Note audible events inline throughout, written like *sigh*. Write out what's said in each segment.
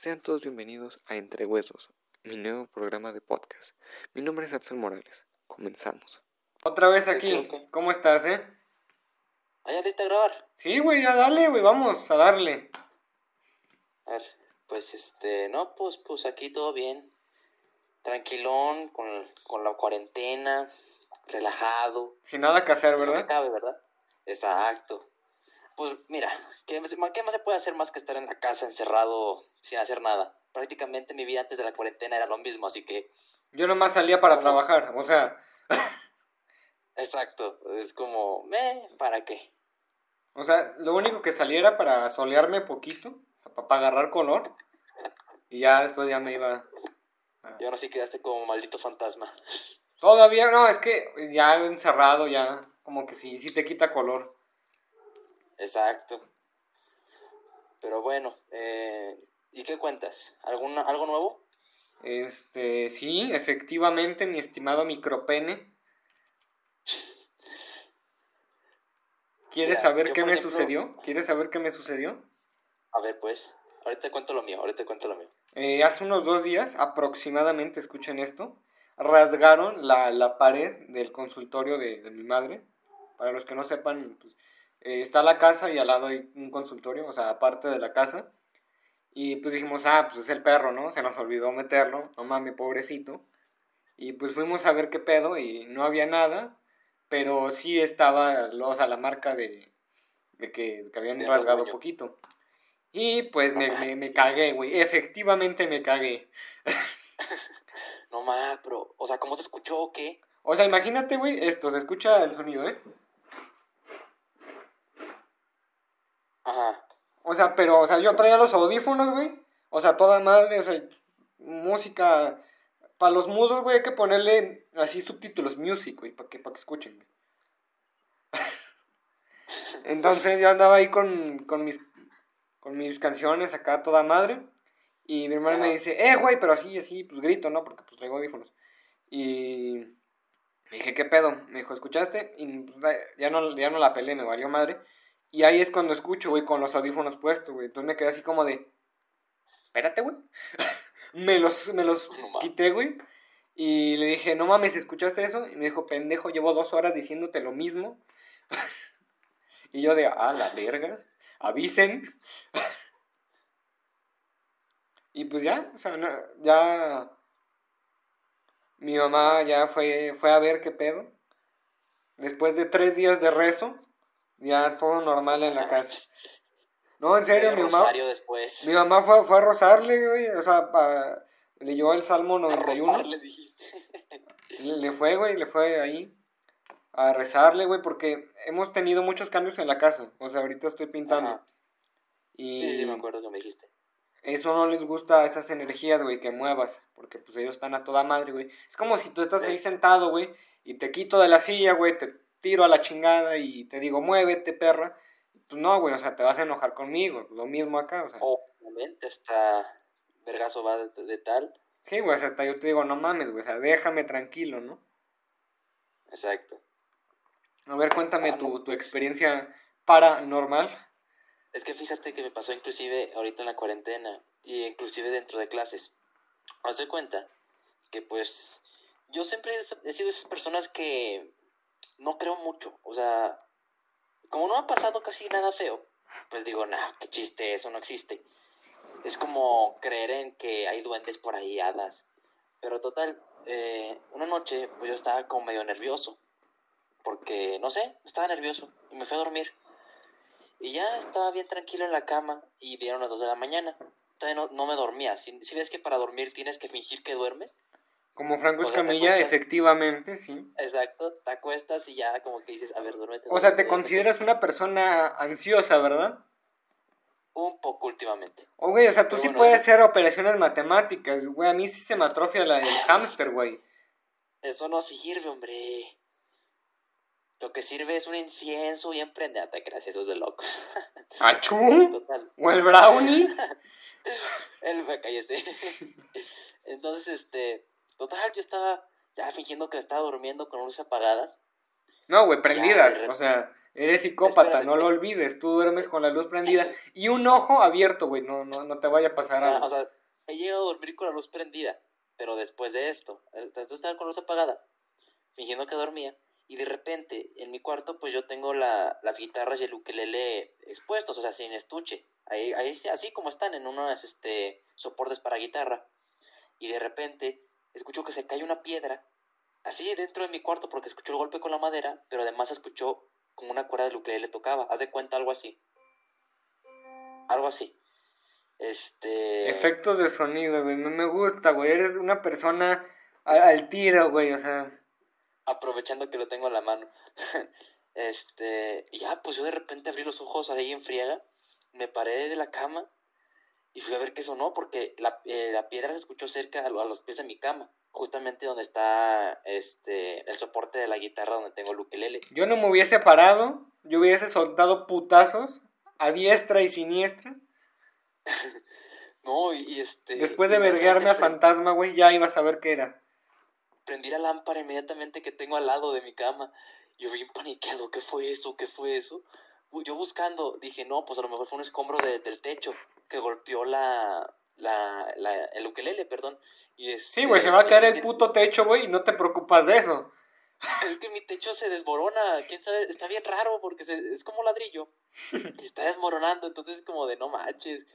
Sean todos bienvenidos a Entre Huesos, mi nuevo programa de podcast. Mi nombre es Axel Morales. Comenzamos. Otra vez aquí. ¿Cómo estás, eh? ¿Ah, ya listo a grabar? Sí, güey, ya dale, güey, vamos a darle. A ver, pues este, no, pues, pues aquí todo bien. Tranquilón, con, con la cuarentena, relajado. Sin nada que hacer, ¿verdad? No cabe, ¿verdad? Exacto. Pues mira, ¿qué, ¿qué más se puede hacer más que estar en la casa encerrado sin hacer nada? Prácticamente mi vida antes de la cuarentena era lo mismo, así que... Yo nomás salía para trabajar, o sea... *laughs* Exacto, es como, ¿me? ¿Para qué? O sea, lo único que saliera para solearme poquito, para agarrar color, y ya después ya me iba... Y ahora sí quedaste como maldito fantasma. Todavía no, es que ya encerrado, ya como que sí, sí te quita color. Exacto. Pero bueno, eh, ¿y qué cuentas? ¿Alguna, ¿Algo nuevo? Este, sí, efectivamente, mi estimado micropene. ¿Quieres saber qué me sucedió? ¿Quieres saber qué me sucedió? A ver, pues, ahorita te cuento lo mío, ahorita te cuento lo mío. Eh, hace unos dos días, aproximadamente, escuchen esto, rasgaron la, la pared del consultorio de, de, mi madre. Para los que no sepan, pues, eh, está la casa y al lado hay un consultorio, o sea, aparte de la casa. Y pues dijimos, ah, pues es el perro, ¿no? Se nos olvidó meterlo, no mames, pobrecito. Y pues fuimos a ver qué pedo y no había nada, pero sí estaba, o sea, la marca de, de que, que habían rasgado poquito. Y pues me, me, me cagué, güey, efectivamente me cagué. *laughs* no mames, pero, o sea, ¿cómo se escuchó o qué? O sea, imagínate, güey, esto, se escucha el sonido, ¿eh? Ajá. O sea, pero, o sea, yo traía los audífonos, güey. O sea, toda madre, o sea, música. Para los mudos, güey, hay que ponerle así subtítulos, music, güey, para que, para que escuchen, güey. *laughs* Entonces yo andaba ahí con, con, mis, con mis canciones acá toda madre. Y mi hermano me dice, eh, güey, pero así, así, pues grito, ¿no? Porque pues traigo audífonos. Y me dije, ¿qué pedo? Me dijo, ¿escuchaste? Y pues, ya, no, ya no la pelé, me valió madre. Y ahí es cuando escucho, güey, con los audífonos puestos, güey. Entonces me quedé así como de, espérate, güey. *laughs* me los, me los quité, güey. Y le dije, no mames, ¿escuchaste eso? Y me dijo, pendejo, llevo dos horas diciéndote lo mismo. *laughs* y yo de, ah, la verga, avisen. *laughs* y pues ya, o sea, ya... Mi mamá ya fue, fue a ver qué pedo. Después de tres días de rezo, ya todo normal en la casa. No, en serio, mi mamá. Después. Mi mamá fue, fue a rozarle, güey. O sea, pa, leyó el Salmo 91. *laughs* Le, dijiste. le fue, güey, le fue ahí a rezarle, güey, porque hemos tenido muchos cambios en la casa. O sea, ahorita estoy pintando. Ajá. Y sí, sí, me acuerdo que me dijiste. Eso no les gusta esas energías, güey, que muevas. Porque pues ellos están a toda madre, güey. Es como si tú estás ahí sentado, güey, y te quito de la silla, güey, te tiro a la chingada y te digo, muévete, perra. Pues no, güey, o sea, te vas a enojar conmigo. Lo mismo acá, o sea. Obviamente, hasta vergazo va de, de, tal. Sí, güey, o sea, hasta yo te digo, no mames, güey, o sea, déjame tranquilo, ¿no? Exacto. A ver, cuéntame ah, tu, tu experiencia paranormal. Es que fíjate que me pasó inclusive ahorita en la cuarentena y inclusive dentro de clases. Haz cuenta que pues yo siempre he sido esas personas que no creo mucho. O sea, como no ha pasado casi nada feo, pues digo, nah, qué chiste, eso no existe. Es como creer en que hay duendes por ahí, hadas. Pero total, eh, una noche pues yo estaba como medio nervioso. Porque, no sé, estaba nervioso y me fui a dormir. Y ya estaba bien tranquilo en la cama y vieron las 2 de la mañana. Todavía no, me dormía. Si, ves que para dormir tienes que fingir que duermes. Como Franco Escamilla, efectivamente, sí. Exacto, te acuestas y ya como que dices, a ver, duérmete. O sea, te consideras una persona ansiosa, ¿verdad? Un poco últimamente. Oh, güey, o sea, tú Pero sí bueno, puedes hacer operaciones matemáticas, güey. A mí sí se me atrofia la del hámster, güey. Eso no sirve, hombre. Lo que sirve es un incienso y emprendete, gracias, esos de locos. *laughs* ¿Achú? Total. ¿O el brownie? *laughs* el cállese. *laughs* Entonces, este, total, yo estaba ya fingiendo que estaba durmiendo con luces apagadas. No, güey, prendidas. Ya, o sea, Eres psicópata, Espérate. no lo olvides. Tú duermes con la luz prendida y un ojo abierto, güey. No, no, no te vaya a pasar algo. o sea, he llegado a dormir con la luz prendida, pero después de esto, entonces estaba con luz apagada, fingiendo que dormía, y de repente en mi cuarto pues yo tengo la, las guitarras y el ukelele expuestos, o sea, sin estuche, ahí, ahí sí, así como están en unos este, soportes para guitarra, y de repente escucho que se cae una piedra, así dentro de mi cuarto, porque escucho el golpe con la madera, pero además escuchó como una cuerda del ukelele tocaba, haz de cuenta algo así, algo así. Este. Efectos de sonido, güey. No me gusta, güey. Eres una persona al tiro, güey. O sea, aprovechando que lo tengo en la mano. *laughs* este, y ya, pues yo de repente abrí los ojos ahí en friega, me paré de la cama y fui a ver qué sonó, porque la, eh, la piedra se escuchó cerca a, lo- a los pies de mi cama, justamente donde está este el soporte de la guitarra donde tengo el ukelele. yo no me hubiese parado. Yo hubiese soltado putazos a diestra y siniestra. *laughs* No, y, este... Después de verguearme a fantasma, güey, ya ibas a ver qué era. prendí la lámpara inmediatamente que tengo al lado de mi cama. Yo bien paniqueado, ¿qué fue eso? ¿Qué fue eso? Yo buscando, dije, no, pues a lo mejor fue un escombro de- del techo que golpeó la, la, la, el ukelele, perdón. Y este, Sí, güey, se va a caer es el puto techo, güey, y no te preocupas de eso. Es que mi techo se desmorona, quién sabe, está bien raro porque se- es como ladrillo. y se está desmoronando, entonces es como de no manches.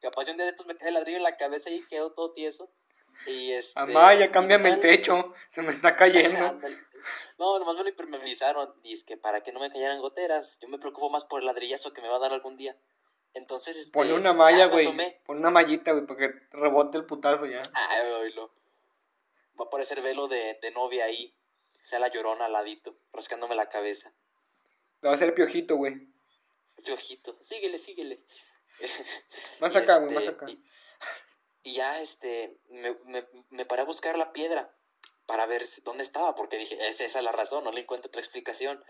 Capaz un día de estos me cae el ladrillo en la cabeza y quedo todo tieso. Y este. Amaya, y cámbiame el techo, se me está cayendo. *laughs* *laughs* No, nomás me lo impermeabilizaron. Y es que para que no me cayeran goteras, yo me preocupo más por el ladrillazo que me va a dar algún día. Entonces, este. Ponle una malla, güey. Ponle una mallita, güey, para que rebote el putazo ya. Ay, oílo. Va a aparecer velo de, de novia ahí. Sea la llorona al ladito, rascándome la cabeza. Le va a hacer piojito, güey. Piojito. Síguele, síguele. *laughs* Más acá, güey, más este, acá. Y, y ya, este, me, me, me paré a buscar la piedra para ver dónde estaba, porque dije, es esa la razón, no le encuentro otra explicación.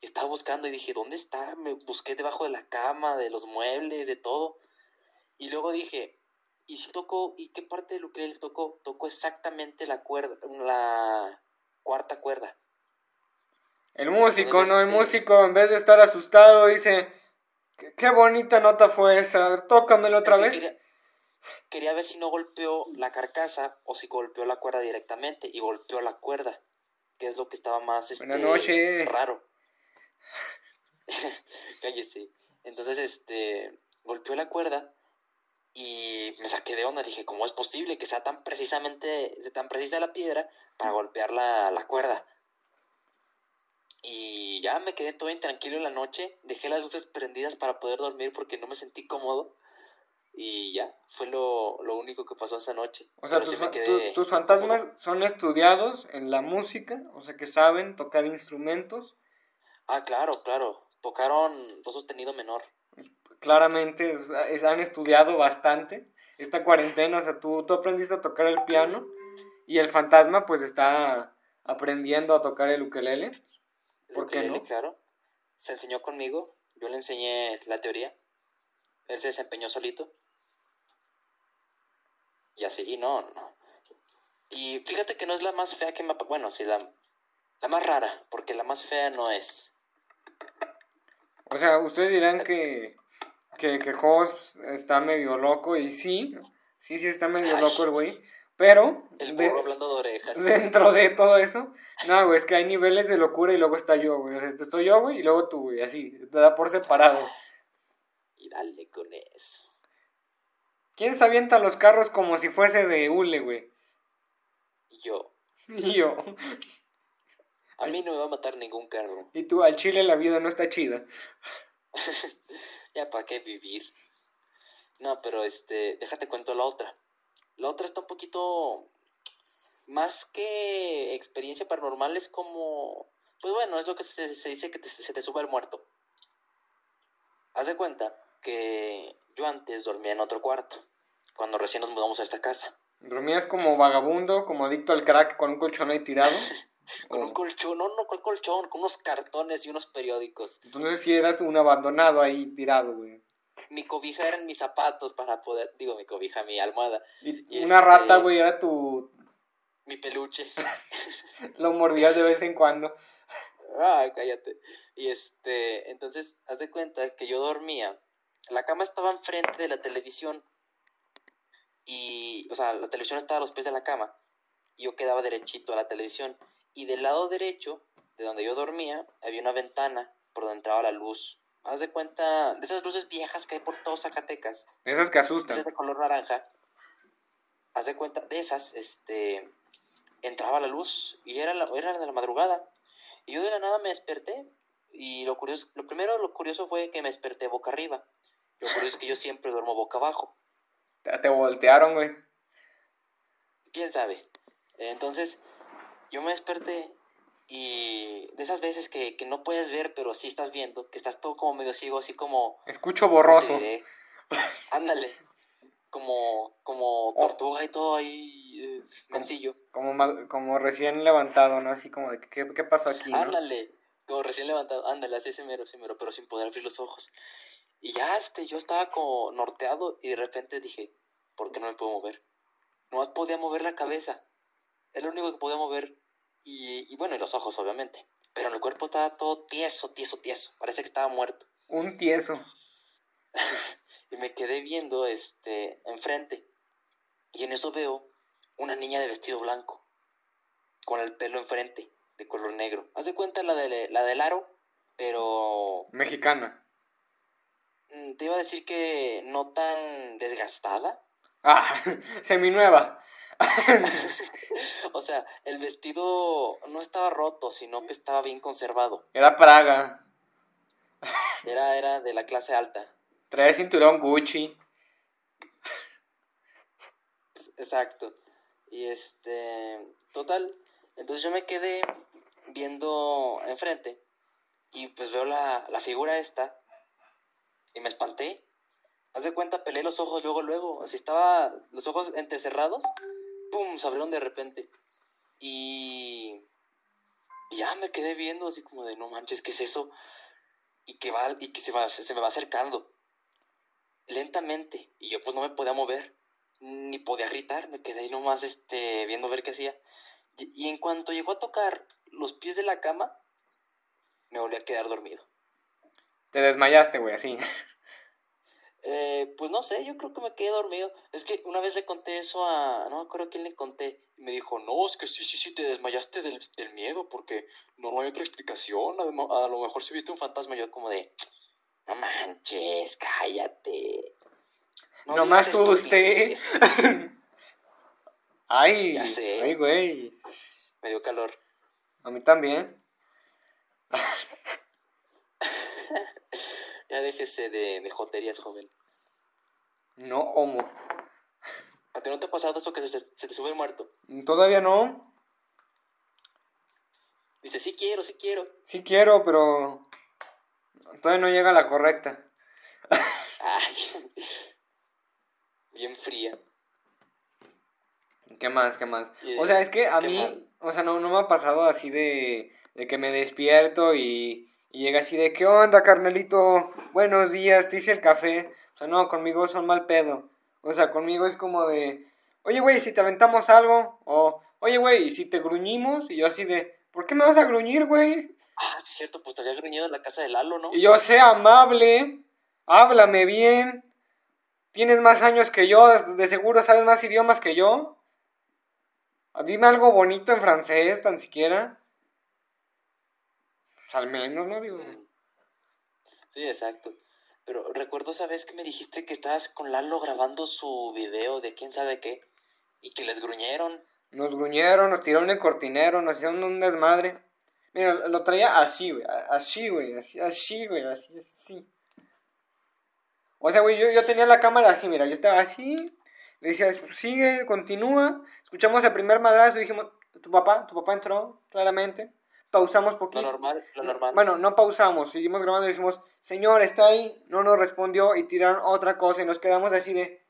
Y estaba buscando y dije, ¿dónde está? Me busqué debajo de la cama, de los muebles, de todo. Y luego dije, ¿y si tocó? ¿Y qué parte del ukelele tocó? Tocó exactamente la cuerda, la cuarta cuerda. El músico, ¿no? El este- músico, en vez de estar asustado, dice: Qué, qué bonita nota fue esa. A ver, tócamelo otra Es que vez. Quería, ver si no golpeó la carcasa o si golpeó la cuerda directamente y golpeó la cuerda, que es lo que estaba más este, Buenas noches. raro. *laughs* Cállese. Entonces, este, golpeó la cuerda y me saqué de onda. Dije, ¿cómo es posible que sea tan precisamente, sea tan precisa la piedra para golpear la, la cuerda? Y ya me quedé todo intranquilo en la noche. Dejé las luces prendidas para poder dormir porque no me sentí cómodo. Y ya, fue lo, lo único que pasó esa noche. O sea, tus, sí me fa- quedé tu- tus fantasmas son estudiados en la música, o sea, que saben tocar instrumentos. Ah, claro, claro. Tocaron do sostenido menor. Claramente es- es- han estudiado bastante esta cuarentena. O sea, tú, tú aprendiste a tocar el piano y el fantasma, pues, está aprendiendo a tocar el ukelele. El ¿Por qué no? Claro. Se enseñó conmigo. Yo le enseñé la teoría. Él se desempeñó solito. Y así, y no, no. Y fíjate que no es la más fea que me... ha- Bueno, sí, la, la más rara, porque la más fea no es. O sea, ustedes dirán que, que, que está medio loco y sí, sí, sí está medio Ay. loco el güey, pero El de- burro hablando de orejas. dentro de todo eso, no, güey, es que hay niveles de locura y luego está yo, güey, o sea, estoy yo, güey, y luego tú, güey, así, te da por separado. Y dale con eso. ¿Quién se avienta los carros como si fuese de hule, güey? Yo, *laughs* yo, a mí no me va a matar ningún carro. y tú, al chile la vida no está chida. *laughs* ya para qué vivir. No, pero este, déjate cuento la otra. La otra está un poquito más que experiencia paranormal, es como, pues bueno, es lo que se, se dice que te- se te sube el muerto. Haz de cuenta que yo antes dormía en otro cuarto, cuando recién nos mudamos a esta casa. ¿Dormías como vagabundo, como adicto al crack, con un colchón ahí tirado? *laughs* Con O- un colchón, no, no, con colchón, con unos cartones y unos periódicos. Entonces sí eras un abandonado ahí tirado, güey. Mi cobija eran mis zapatos para poder, digo mi cobija, mi almohada, Y Y una este- rata, güey, era tu... mi peluche. *laughs* Lo mordías de vez en cuando. Ay, cállate. Y este, entonces, haz de cuenta que yo dormía. La cama estaba enfrente de la televisión. Y, o sea, la televisión estaba a los pies de la cama. Y yo quedaba derechito a la televisión. Y del lado derecho, de donde yo dormía, había una ventana por donde entraba la luz. Haz de cuenta, de esas luces viejas que hay por todo Zacatecas. Esas que asustan. Esas de color naranja. Haz de cuenta, de esas, este, entraba la luz y era, la, era de la madrugada. Y yo de la nada me desperté. Y lo curioso, lo primero, lo curioso fue que me desperté boca arriba. Lo curioso es que yo siempre duermo boca abajo. Te, te voltearon, güey. ¿Quién sabe? Entonces, yo me desperté y de esas veces que, que no puedes ver, pero sí estás viendo, que estás todo como medio ciego, así como... Escucho borroso. Ándale. Como, como tortuga y todo ahí, eh, sencillo. Como, ma- como recién levantado, ¿no? Así como de, ¿qué, qué pasó aquí, no? Ándale, como recién levantado, ándale, así ese mero, ese mero, pero sin poder abrir los ojos. Y ya, este, yo estaba como norteado y de repente dije, ¿por qué no me puedo mover? Nomás podía mover la cabeza. Es lo único que podía mover. Y, y bueno, y los ojos, obviamente. Pero en el cuerpo estaba todo tieso, tieso, tieso. Parece que estaba muerto. Un tieso. *laughs* Y me quedé viendo, este, enfrente. Y en eso veo una niña de vestido blanco. Con el pelo enfrente, de color negro. Haz de cuenta la, de, la del aro, pero Mexicana. Mm, Te iba a decir que no tan desgastada. Ah, *laughs* seminueva. *laughs* O sea, el vestido no estaba roto, sino que estaba bien conservado. Era Praga. *laughs* Era, era de la clase alta. Trae cinturón Gucci. Exacto. Y este, total. Entonces yo me quedé viendo enfrente y pues veo la, la figura esta y me espanté. Haz de cuenta, pelé los ojos luego, luego. Así estaba los ojos entrecerrados, ¡pum! Se abrieron de repente. Y ya me quedé viendo así como de no manches, ¿qué es eso? Y que va, y que se va, se, me va acercando lentamente. Y yo pues no me podía mover, ni podía gritar, me quedé ahí nomás este, viendo ver qué hacía. Y, y en cuanto llegó a tocar los pies de la cama, me volví a quedar dormido. Te desmayaste, güey, así. Eh, pues no sé, yo creo que me quedé dormido. Es que una vez le conté eso a, no me acuerdo quién le conté, y me dijo, no, es que sí, sí, sí, te desmayaste del, del miedo, porque no, no hay otra explicación, a, a lo mejor si viste un fantasma, yo como de, no manches, cállate. No digas asuste. estupidez". Ay, Ya sé. ay, güey. Me dio calor. A mí también. *laughs* Ya déjese de, de joterías, joven. No homo. ¿A ti no te ha pasado eso que se, se te sube el muerto? Todavía no. Dice, sí quiero, sí quiero. Sí quiero, pero todavía no llega la correcta. Ay, bien fría. ¿Qué más? ¿Qué más? O sea, es que a ¿qué mí, más? o sea, no, no me ha pasado así de, de que me despierto y, y llega así de, ¿qué onda, carnalito? Buenos días, te hice el café. O sea, no, conmigo son mal pedo. O sea, conmigo es como de, oye, güey, si te aventamos algo, o, oye, güey, y si te gruñimos, y yo así de, ¿por qué me vas a gruñir, güey? Ah, sí es cierto, pues te había gruñido en la casa de Lalo, ¿no? Y yo, sé amable, háblame bien, tienes más años que yo, de seguro sabes más idiomas que yo. Dime algo bonito en francés, tan siquiera. Pues al menos, ¿no? Digo. Sí, exacto. Pero recuerdo esa vez que me dijiste que estabas con Lalo grabando su video de quién sabe qué y que les gruñeron. nos gruñeron, nos tiraron el cortinero, nos hicieron un desmadre. Mira, lo traía así, güey, así, güey, así, así, güey, así, así. O sea, güey, yo, yo tenía la cámara así, mira, yo estaba así, le decía, sigue, continúa, escuchamos el primer madrazo y dijimos, tu papá, tu papá entró, claramente, pausamos Lo poquito. normal, lo normal. Bueno, no pausamos, seguimos grabando y dijimos, señor, está ahí, no nos respondió y tiraron otra cosa y nos quedamos así de.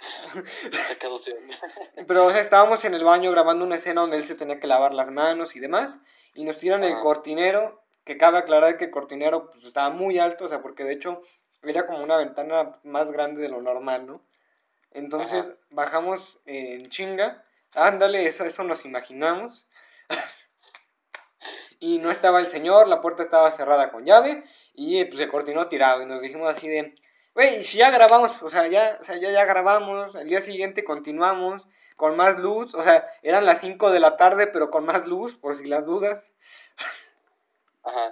*laughs* *laughs* Pero o sea, estábamos en el baño grabando una escena donde él se tenía que lavar las manos y demás. Y nos tiran el cortinero, que cabe aclarar que el cortinero pues, estaba muy alto, o sea, porque de hecho era como una ventana más grande de lo normal, ¿no? Entonces Ajá. bajamos eh, en chinga. Ándale, eso, eso nos imaginamos. y no estaba el señor, la puerta estaba cerrada con llave y pues se continuó tirado y nos dijimos así de, güey, si ya grabamos, o sea, ya, o sea, ya, ya grabamos, al día siguiente continuamos con más luz, o sea, eran las 5 de la tarde pero con más luz, por si las dudas. Ajá.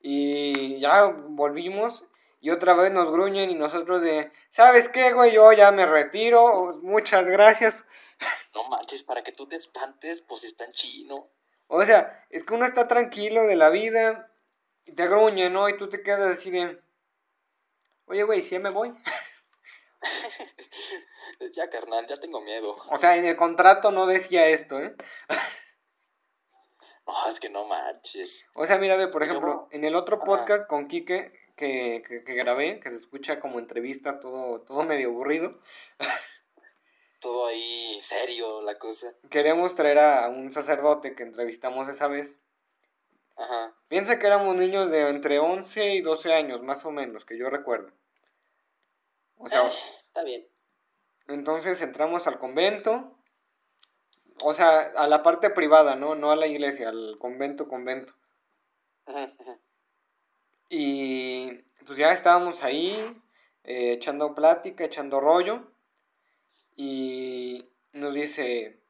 Y ya volvimos y otra vez nos gruñen y nosotros de, ¿sabes qué, güey? Yo ya me retiro, muchas gracias. No manches, para que tú te espantes, pues está en chino. O sea, es que uno está tranquilo de la vida y te gruñe, ¿no? Y tú te quedas así de, oye, güey, ¿sí me voy? *laughs* ya, carnal, ya tengo miedo. O sea, en el contrato no decía esto, ¿eh? *laughs* no, es que no manches. O sea, mira, ve, por ejemplo, en el otro podcast con Quique que, que, que, grabé, que se escucha como entrevista, todo, todo medio aburrido. *laughs* todo ahí serio la cosa. Queremos traer a un sacerdote que entrevistamos esa vez. Ajá. Piensa que éramos niños de entre 11 y 12 años, más o menos, que yo recuerdo. O sea, eh, está bien. Entonces entramos al convento, o sea, a la parte privada, ¿no? No a la iglesia, al convento, convento. Ajá, ajá. Y pues ya estábamos ahí, eh, echando plática, echando rollo. Y nos dice,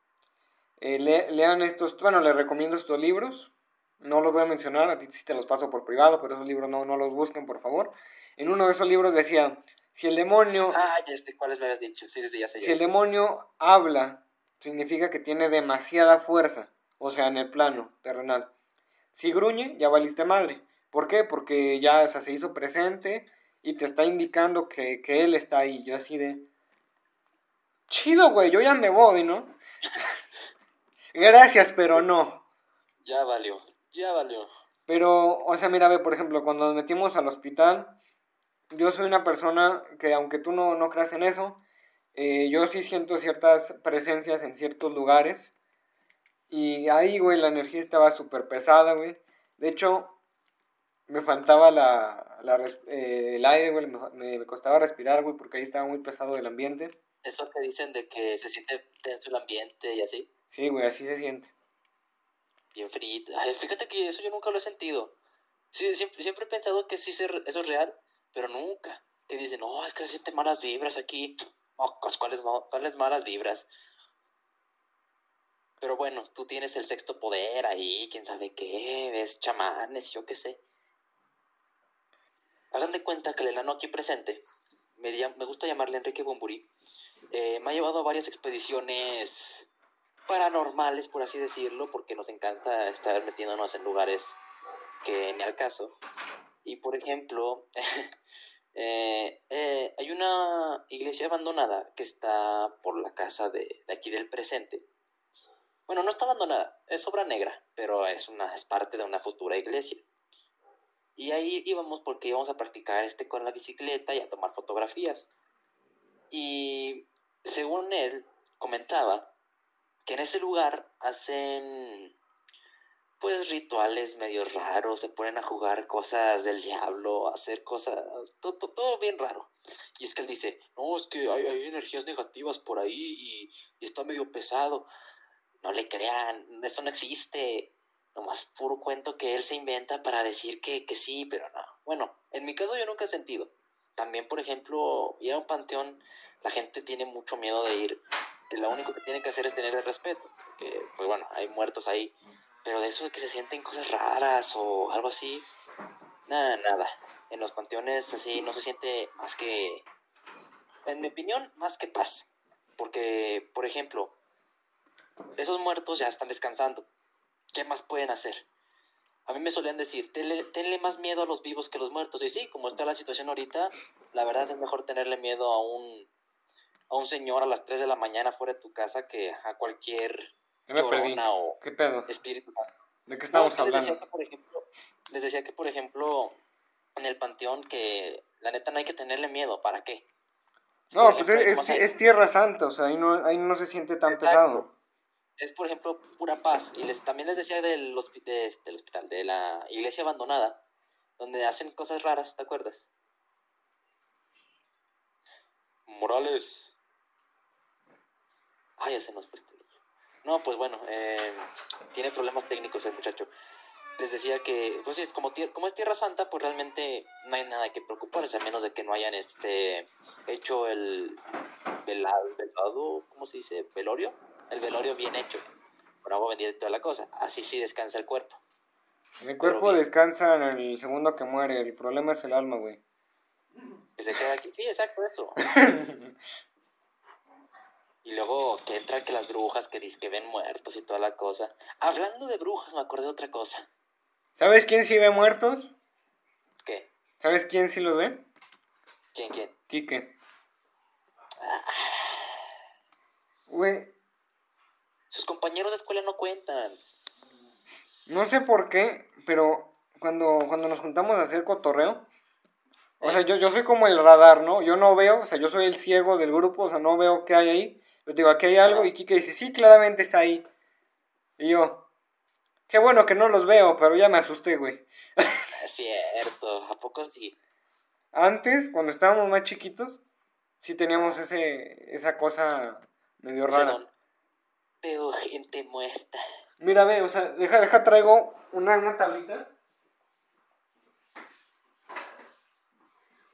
eh, lean estos, bueno, les recomiendo estos libros. No los voy a mencionar, a ti sí te los paso por privado, pero esos libros no, no los busquen, por favor. En uno de esos libros decía, si el demonio... Ah, ya sé cuáles me habías dicho. Sí, sí, ya sé, si el demonio habla, significa que tiene demasiada fuerza, o sea, en el plano terrenal. Si gruñe, ya valiste madre. ¿Por qué? Porque ya se hizo presente y te está indicando que, que él está ahí. Yo así de... Chido, güey, yo ya me voy, ¿no? *laughs* Gracias, pero no. Ya valió, ya valió. Pero, o sea, mira, ve, por ejemplo, cuando nos metimos al hospital, yo soy una persona que, aunque tú no, no creas en eso, eh, yo sí siento ciertas presencias en ciertos lugares. Y ahí, güey, la energía estaba súper pesada, güey. De hecho, me faltaba la, la eh, el aire, güey, me, me, costaba respirar, güey, porque ahí estaba muy pesado el ambiente. ¿Eso que dicen de que se siente tenso el ambiente y así? Sí, güey, así se siente. Bien frío. fíjate que eso yo nunca lo he sentido. Sí, siempre, siempre he pensado que sí eso es real, pero nunca. Que dicen, no, es que se sienten malas vibras aquí. ¿cuáles, ¿cuáles malas vibras? Pero bueno, tú tienes el sexto poder ahí, quién sabe qué, ves chamanes, yo qué sé. Hagan de cuenta que el enano aquí presente, me, me gusta llamarle Enrique Bumburi, eh, me ha llevado a varias expediciones paranormales, por así decirlo, porque nos encanta estar metiéndonos en lugares que ni al caso. Y por ejemplo, *laughs* eh, eh, hay una iglesia abandonada que está por la casa de, de, aquí del presente. Bueno, no está abandonada, es obra negra, pero es, una, es parte de una futura iglesia. Y ahí íbamos porque íbamos a practicar este con la bicicleta y a tomar fotografías. Y según él comentaba que en ese lugar hacen pues rituales medio raros, se ponen a jugar cosas del diablo, hacer cosas, todo, todo, bien raro. Y es que él dice, no, es que hay, hay energías negativas por ahí y, y, está medio pesado. No le crean, eso no existe nomás puro cuento que él se inventa para decir que, que sí, pero no. Bueno, en mi caso yo nunca he sentido. También, por ejemplo, ir a un panteón, la gente tiene mucho miedo de ir. Lo único que tiene que hacer es tener el respeto. Que, pues bueno, hay muertos ahí. Pero de eso de que se sienten cosas raras o algo así, nada, nada. En los panteones así no se siente más que, en mi opinión, más que paz. Porque, por ejemplo, esos muertos ya están descansando ¿qué más pueden hacer? A mí me solían decir, tenle, más miedo a los vivos que a los muertos. Y sí, como está la situación ahorita, la verdad es mejor tenerle miedo a un, a un señor a las 3 de la mañana fuera de tu casa que a cualquier me o ¿Qué pedo? espíritu. ¿De qué estamos hablando? Les decía, que, por ejemplo, les decía que, por ejemplo, en el panteón que la neta no hay que tenerle miedo. ¿Para qué? No, pues es, es, Tierra Santa, o sea, ahí no, ahí no se siente tan pesado es, por ejemplo, pura paz. Y les, también les decía del, de, este, hospital, de la iglesia abandonada, donde hacen cosas raras, ¿te acuerdas? Morales. Ay, ya se nos fue este No, pues bueno, eh, tiene problemas técnicos el muchacho. les decía que, pues es como, como es Tierra Santa, pues realmente no hay nada que preocuparse, a menos de que no hayan este hecho el velado, velado ¿cómo se dice? ¿Velorio? El velorio bien hecho, con agua bendita y toda la cosa. Así sí descansa el cuerpo. El cuerpo descansa en el segundo que muere, el problema es el alma, güey. Que se queda aquí. Sí, exacto, eso. *laughs* y luego que entran que las brujas que dicen que ven muertos y toda la cosa. Hablando de brujas, me acordé de otra cosa. ¿Sabes quién sí ve muertos? ¿Qué? ¿Sabes quién sí los ve? ¿Quién, quién? Quique. Güey. Sus compañeros de escuela no cuentan. No sé por qué, pero cuando, cuando nos juntamos a hacer cotorreo, o sea, yo, yo soy como el radar, ¿no? Yo no veo, o sea, yo soy el ciego del grupo, o sea, no veo qué hay ahí. Yo digo, aquí hay algo, y Kike dice, sí, claramente está ahí. Y yo, qué bueno que no los veo, pero ya me asusté, güey. *laughs* Es cierto, ¿a poco sí? Antes, cuando estábamos más chiquitos, sí teníamos ese, esa cosa medio rara. Veo gente muerta. Mira, ve, o sea, deja, deja, traigo una, una tablita.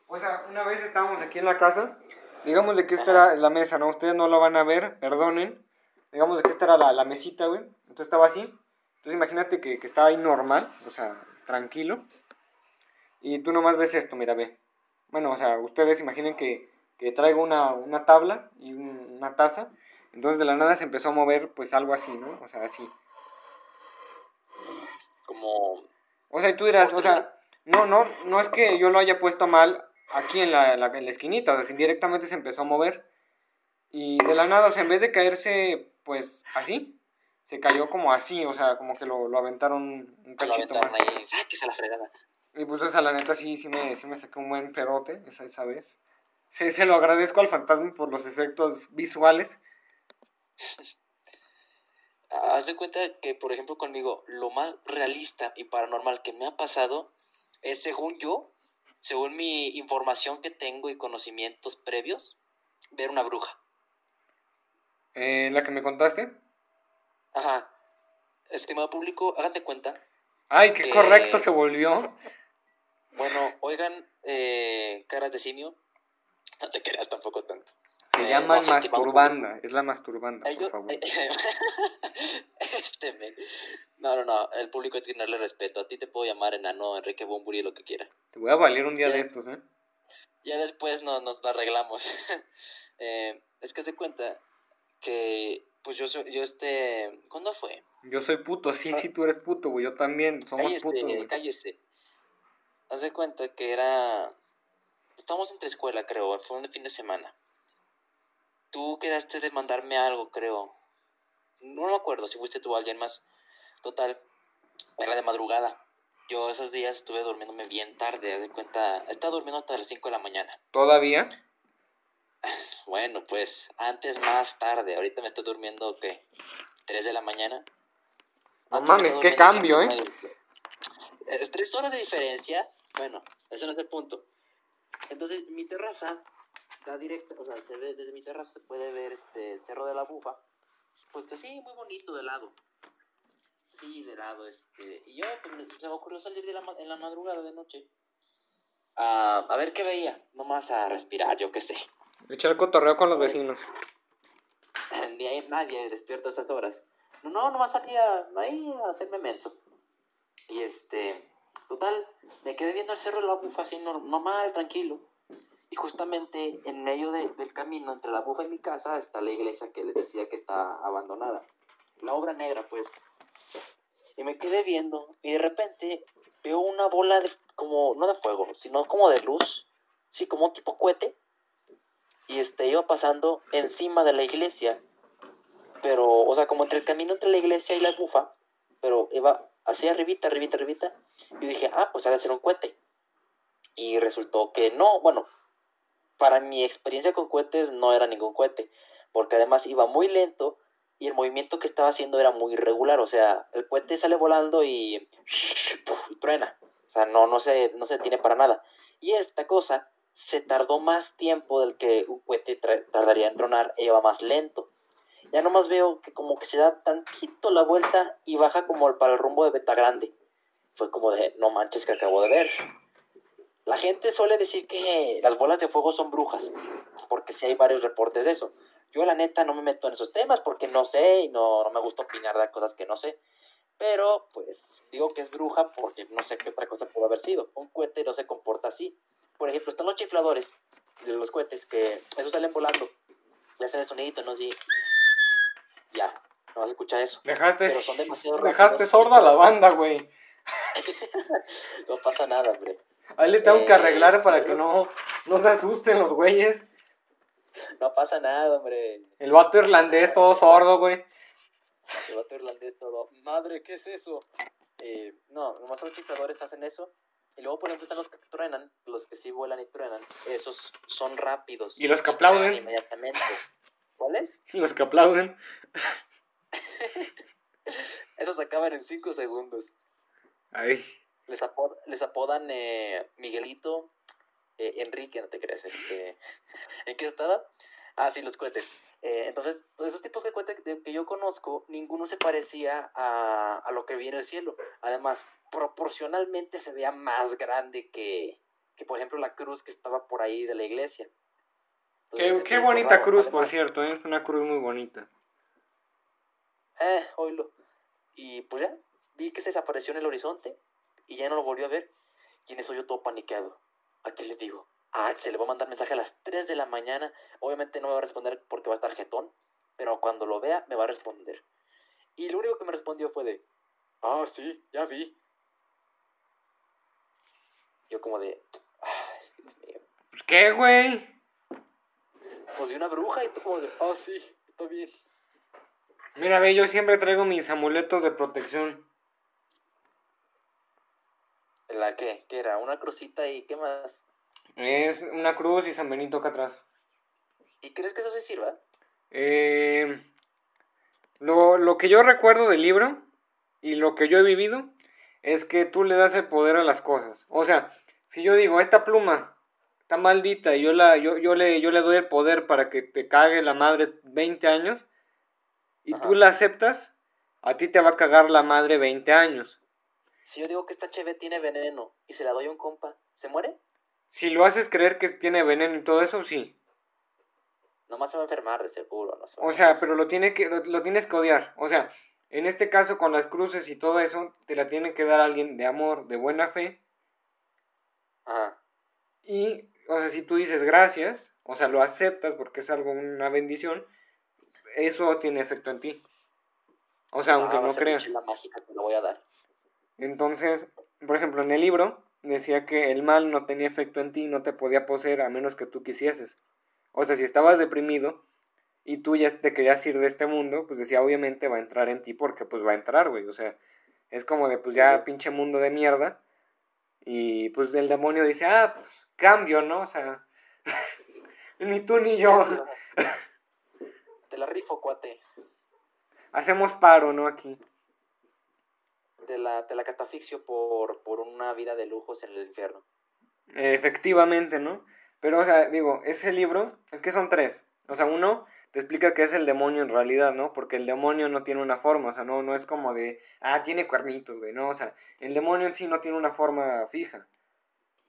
O sea, una vez estábamos aquí en la casa, digamos de que esta era la mesa, ¿no? Ustedes no lo van a ver, perdonen. Digamos de que esta era la, la mesita, güey. Entonces estaba así. Entonces imagínate que, que estaba ahí normal, o sea, tranquilo. Y tú nomás ves esto, mira, ve. Bueno, o sea, ustedes imaginen que, que traigo una, una tabla y una taza. Entonces de la nada se empezó a mover pues algo así, ¿no? O sea, así como... O sea, y tú dirás, o sea, no, no, no es que yo lo haya puesto mal aquí en la, en la esquinita, o sea, indirectamente se empezó a mover. Y de la nada, o sea, en vez de caerse, pues, así, se cayó como así, o sea, como que lo, lo aventaron un cachito más. Ahí, la fregada. Y pues, o sea, la neta sí, sí me, sí me saqué un buen pedote esa, esa vez. Sí, se lo agradezco al fantasma por los efectos visuales. *laughs* haz de cuenta que, por ejemplo, conmigo, lo más realista y paranormal que me ha pasado es, según yo, según mi información que tengo y conocimientos previos, ver una bruja. Eh, ¿La que me contaste? Ajá. Estimado público, hagan de cuenta. Ay, qué correcto se volvió. Bueno, oigan, eh, caras de simio, no te creas tampoco tanto. Se eh, llama masturbanda, es la masturbanda, por favor. *laughs* este men. No, no, no, el público hay que tenerle respeto. A ti te puedo llamar enano, Enrique Bumburi, lo que quiera. Te voy a valer un día de estos, ¿eh? Ya después no, nos arreglamos. *laughs* eh, es que se cuenta que, pues yo soy, yo este, ¿cuándo fue? Yo soy puto, sí, sí, tú eres puto, güey, yo también, somos cállese, putos, güey. Cállese, Haz de cuenta que era, estábamos entre escuela, creo, fue un fin de semana Tú quedaste de mandarme algo, creo. No me acuerdo si fuiste tú o alguien más. Total, era de madrugada. Yo esos días estuve durmiéndome bien tarde, de cuenta. Estaba durmiendo hasta las 5 de la mañana. ¿Todavía? *laughs* Bueno, pues antes más tarde. Ahorita me estoy durmiendo, ¿qué? ¿3 de la mañana? No mames, qué cambio, ¿eh? Es tres horas de diferencia. Bueno, eso no es el punto. Entonces, mi terraza está directa, o sea, se ve desde mi terraza se puede ver este el cerro de la bufa, pues así muy bonito de lado. Sí, de lado, este. Y yo pues, se me ocurrió salir de la, en la madrugada de noche. A, a ver qué veía, nomás a respirar, yo qué sé. Echar cotorreo con los vecinos. *laughs* Ni hay nadie despierto a esas horas. No, no, nomás salía ahí a hacerme menso. Y este, total, me quedé viendo el cerro de la bufa así normal, tranquilo. Y justamente en medio del camino entre la bufa y mi casa está la iglesia que les decía que está abandonada. La obra negra, pues. Y me quedé viendo y de repente veo una bola de, como, no de fuego, sino como de luz. Sí, como tipo cohete. Y este iba pasando encima de la iglesia. Pero, o sea, como entre el camino entre la iglesia y la bufa. Pero iba así arribita, arribita, arribita. Y dije, ah, pues ha de ser un cohete. Y resultó que no, bueno, para mi experiencia con cohetes no era ningún cohete, porque además iba muy lento y el movimiento que estaba haciendo era muy irregular, o sea, el cohete sale volando y, truena, o sea, no, no, se, no se detiene para nada. Y esta cosa se tardó más tiempo del que un cohete tardaría en tronar e iba más lento. Ya nomás veo que como que se da tantito la vuelta y baja como para el rumbo de Beta Grande. fue como de, no manches que acabo de ver. La gente suele decir que las bolas de fuego son brujas, porque sí hay varios reportes de eso. Yo la neta no me meto en esos temas porque no sé y no, no me gusta opinar de cosas que no sé. Pero pues digo que es bruja porque no sé qué otra cosa pudo haber sido. Un cohete no se comporta así. Por ejemplo, están los chifladores de los cohetes que esos salen volando y hacen el sonidito, ¿no? Así. Ya, no vas a escuchar eso. Dejaste, Pero son demasiado dejaste sorda a la banda, güey. *laughs* No pasa nada, hombre. Ahí le tengo que Eh, arreglar para que pero- no, no se asusten los güeyes. No pasa nada, hombre. El vato irlandés todo sordo, güey. El vato irlandés todo. Madre, ¿qué es eso? Eh, no, nomás los chifladores hacen eso. Y luego, por ejemplo, están los que truenan, los que sí vuelan y truenan. Esos son rápidos. Y los que aplauden. Inmediatamente. ¿Cuáles? *laughs* Los que aplauden. *laughs* Esos acaban en 5 segundos. Ay. Les, apod- les apodan eh, Miguelito, eh, Enrique, no te creas. Este, *laughs* ¿En qué estaba? Ah, sí, los cohetes. Eh, entonces, pues, esos tipos de cohetes que, yo conozco, ninguno se parecía a, a lo que vi en el cielo. Además, proporcionalmente se veía más grande que, que, por ejemplo, la cruz que estaba por ahí de la iglesia. Entonces, Qué, qué bonita raro. cruz, por cierto, ¿eh? es una cruz muy bonita. Eh, oílo. Y pues ya, vi que se desapareció en el horizonte y ya no lo volvió a ver. Y en eso yo todo paniqueado. ¿A quién le digo? A Axel, le voy a mandar mensaje a las 3 de la mañana. Obviamente no me va a responder porque va a estar jetón, pero cuando lo vea me va a responder. Y lo único que me respondió fue de, ah, sí, ya vi. Yo como de, ay, Dios mío. Pues qué, güey. Pues vi una bruja y tú como de, ah, sí, está bien. Mira, ve, yo siempre traigo mis amuletos de protección. ¿La qué? ¿Qué era? ¿Una crucita y qué más? Es una cruz y San Benito acá atrás. ¿Y crees que eso sí sirva? Eh, lo, lo que yo recuerdo del libro y lo que yo he vivido es que tú le das el poder a las cosas. O sea, si yo digo, esta pluma está maldita y yo, la, yo, yo, le, yo le doy el poder para que te cague la madre 20 años y tú la aceptas, a ti te va a cagar la madre 20 años. Si yo digo que esta cheve tiene veneno y se la doy a un compa, ¿se muere? Si lo haces creer que tiene veneno y todo eso, sí. Nomás se va a enfermar, de seguro. No se va O sea, pero lo, tiene que, lo, lo tienes que odiar. O sea, en este caso con las cruces y todo eso, te la tiene que dar alguien de amor, de buena fe. Ajá. Y, o sea, si tú dices gracias, o sea, lo aceptas porque es algo, una bendición, eso tiene efecto en ti. O sea, aunque Ah, va a no creas. La mágica te la voy a dar. Entonces, por ejemplo, en el libro decía que el mal no tenía efecto en ti, no te podía poseer a menos que tú quisieses. O sea, si estabas deprimido y tú ya te querías ir de este mundo, pues decía, obviamente va a entrar en ti porque pues va a entrar, güey. O sea, es como de pues ya pinche mundo de mierda. Y pues el demonio dice, ah, pues cambio, ¿no? O sea, *laughs* ni tú ni yo Te la rifo, cuate. hacemos paro, ¿no? Aquí. Te la, te la catafixio por, por una vida de lujos en el infierno. Efectivamente, ¿no? Pero, o sea, digo, ese libro, es que son tres. O sea, uno te explica que es el demonio en realidad, ¿no? Porque el demonio no tiene una forma, o sea, no, no es como de, ah, tiene cuernitos, güey, no, o sea, el demonio en sí no tiene una forma fija.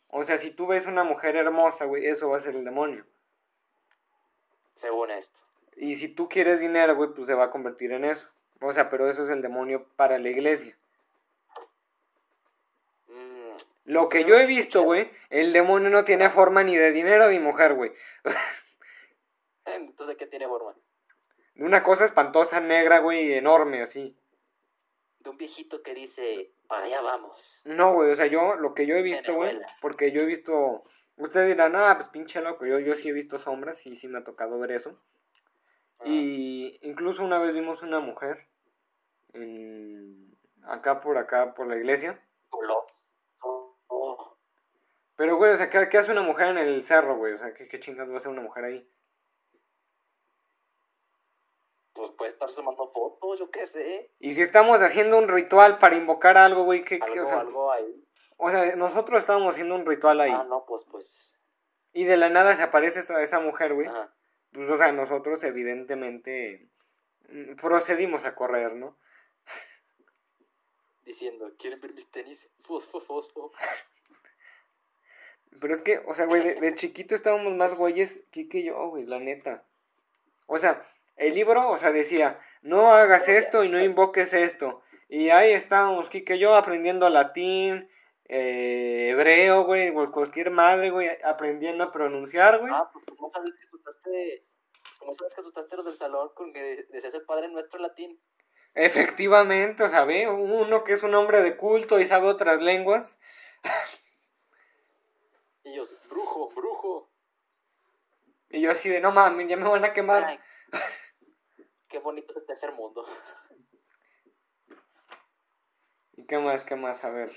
O sea, si tú ves una mujer hermosa, güey, eso va a ser el demonio. Según esto. Y si tú quieres dinero, güey, pues se va a convertir en eso. O sea, pero eso es el demonio para la iglesia. Lo que Yo he visto, güey, el demonio no tiene forma ni de dinero ni mujer, güey. Entonces, ¿qué tiene forma? Una cosa espantosa, negra, güey, enorme, así. De un viejito que dice, para allá vamos. No, güey, o sea, yo, lo que yo he visto, güey, porque yo he visto, ustedes dirán, ah, pues pinche loco, yo, yo sí he visto sombras y sí me ha tocado ver eso. Ah, Y incluso una vez vimos una mujer en, acá por acá, por la iglesia. Pero, güey, o sea, ¿qué, qué hace una mujer en el cerro, güey? O sea, ¿qué, qué chingados va a hacer una mujer ahí? Pues puede estar tomando fotos, yo qué sé. Y si estamos haciendo un ritual para invocar algo, güey, ¿qué, qué, Algo, o sea, algo ahí. o sea, nosotros estábamos haciendo un ritual ahí. Ah, no, pues, pues. Y de la nada se aparece esa, esa mujer, güey. Ajá. Pues, o sea, nosotros evidentemente mm, procedimos a correr, ¿no? diciendo, ¿quieren ver mis tenis? Fosfo, fosfo. *laughs* Pero es que, o sea, güey, de, de chiquito estábamos más güeyes que que yo, güey, la neta. O sea, el libro, o sea, decía, no hagas esto y no invoques esto. Y ahí estábamos, Kike yo, aprendiendo latín, eh, hebreo, güey, o cualquier madre, güey, aprendiendo a pronunciar, güey. Ah, pues ¿cómo sabes que asustaste, cómo sabes que asustaste los del salón con que decías el Padre Nuestro latín? Efectivamente, o sea, ve, uno que es un hombre de culto y sabe otras lenguas. *laughs* Y ellos, brujo, brujo. Y yo así de, no mames, ya me van a quemar. Ay, qué bonito es el tercer mundo. ¿Y qué más, qué más? A ver.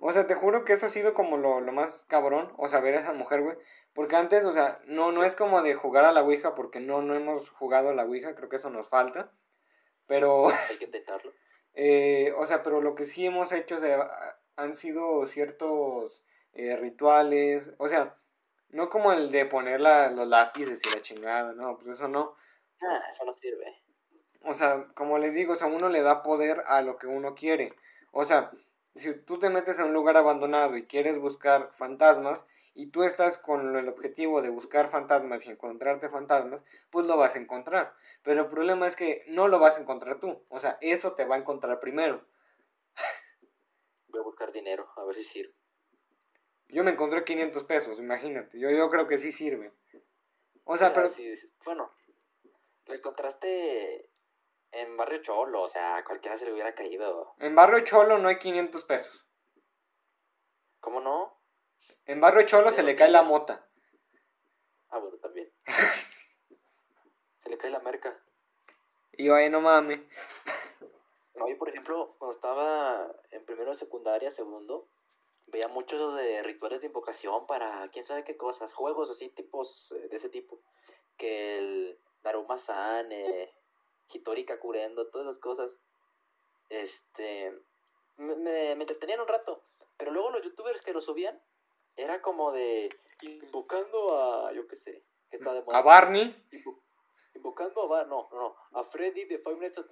O sea, te juro que eso ha sido como lo, lo más cabrón, o sea, ver a esa mujer, güey. Porque antes, o sea, no, no es como de jugar a la Ouija, porque no, no hemos jugado a la Ouija, creo que eso nos falta. Pero, Hay que intentarlo. *laughs* eh, o sea, pero lo que sí hemos hecho, o sea, han sido ciertos eh, rituales, o sea, no como el de poner la- los lápices y la chingada, no, pues eso no. Ah, eso no sirve. O sea, como les digo, o sea, uno le da poder a lo que uno quiere. O sea, si tú te metes en un lugar abandonado y quieres buscar fantasmas y tú estás con el objetivo de buscar fantasmas y encontrarte fantasmas, pues lo vas a encontrar. Pero el problema es que no lo vas a encontrar tú. O sea, eso te va a encontrar primero. Voy a buscar dinero, a ver si sirve. Yo me encontré 500 pesos, imagínate. Yo, yo creo que sí sirve. O sea, O sea, pero... bueno, lo encontraste en Barrio Cholo, o sea, a cualquiera se le hubiera caído. En Barrio Cholo no hay 500 pesos. ¿Cómo no? En Barrio Cholo se le cae la mota. Ah, bueno, también. *laughs* se le cae la merca. Y yo ahí no mames. No, yo, por ejemplo, cuando estaba en primero de secundaria, segundo, veía muchos de rituales de invocación para quién sabe qué cosas, juegos así, tipos eh, de ese tipo. Que el Daruma-san, eh, Hitori Kakurendo, todas esas cosas. Este. Me, me, me entretenían un rato. Pero luego los youtubers que lo subían, era como de. Invocando a. Yo qué sé. Que está de moda. A Barney. Invo- invocando a Bar, no, no, no, a Freddy de Five Nights at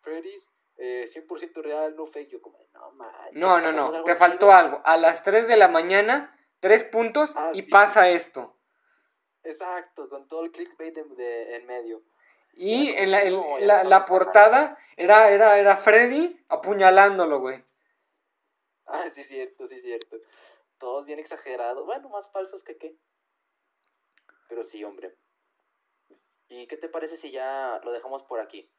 Freddy's, eh, 100% real, no fake. Yo, como, no manches. No, no, no, te chido. faltó algo. A las 3 de la mañana, tres puntos Ah, y sí. pasa esto. Exacto, con todo el clickbait de, de- en medio. Y en la, el- no, ya la, no la pasa. portada era, era, era Freddy apuñalándolo, güey. Ah, sí, cierto, sí, cierto. Todos bien exagerados. Bueno, más falsos que qué. Pero sí, hombre. ¿Y qué te parece si ya lo dejamos por aquí?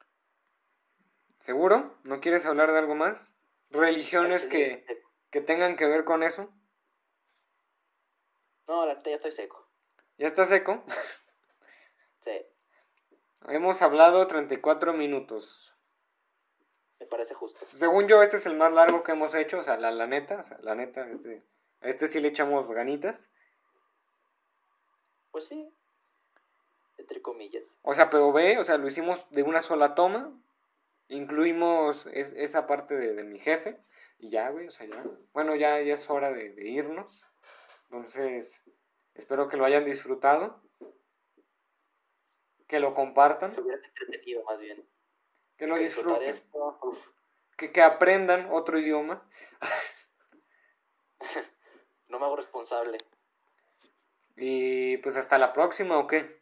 ¿Seguro? ¿No quieres hablar de algo más? ¿Religiones que, que tengan que ver con eso? No, la ya estoy seco. ¿Ya está seco? *laughs* Sí, Hemos hablado 34 minutos. me parece justo. Según yo, este es el más largo que hemos hecho, o sea, la, la neta, o sea, la neta, este, a este sí le echamos ganitas. Pues sí. Entre comillas. O sea, pero ve, o sea, lo hicimos de una sola toma. Incluimos es- esa parte de, de mi jefe. Y ya, güey, o sea, ya. Bueno, ya, ya es hora de, de irnos. Entonces, espero que lo hayan disfrutado. Que lo compartan. Se entretenido más bien. Que lo disfruten. esto. Que, que aprendan otro idioma. *laughs* No me hago responsable. Y pues hasta la próxima, ¿o qué?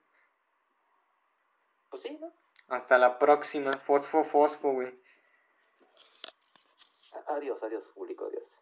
Pues sí, ¿no? Hasta la próxima. Fosfo, fosfo, güey. Adiós, adiós, público, adiós.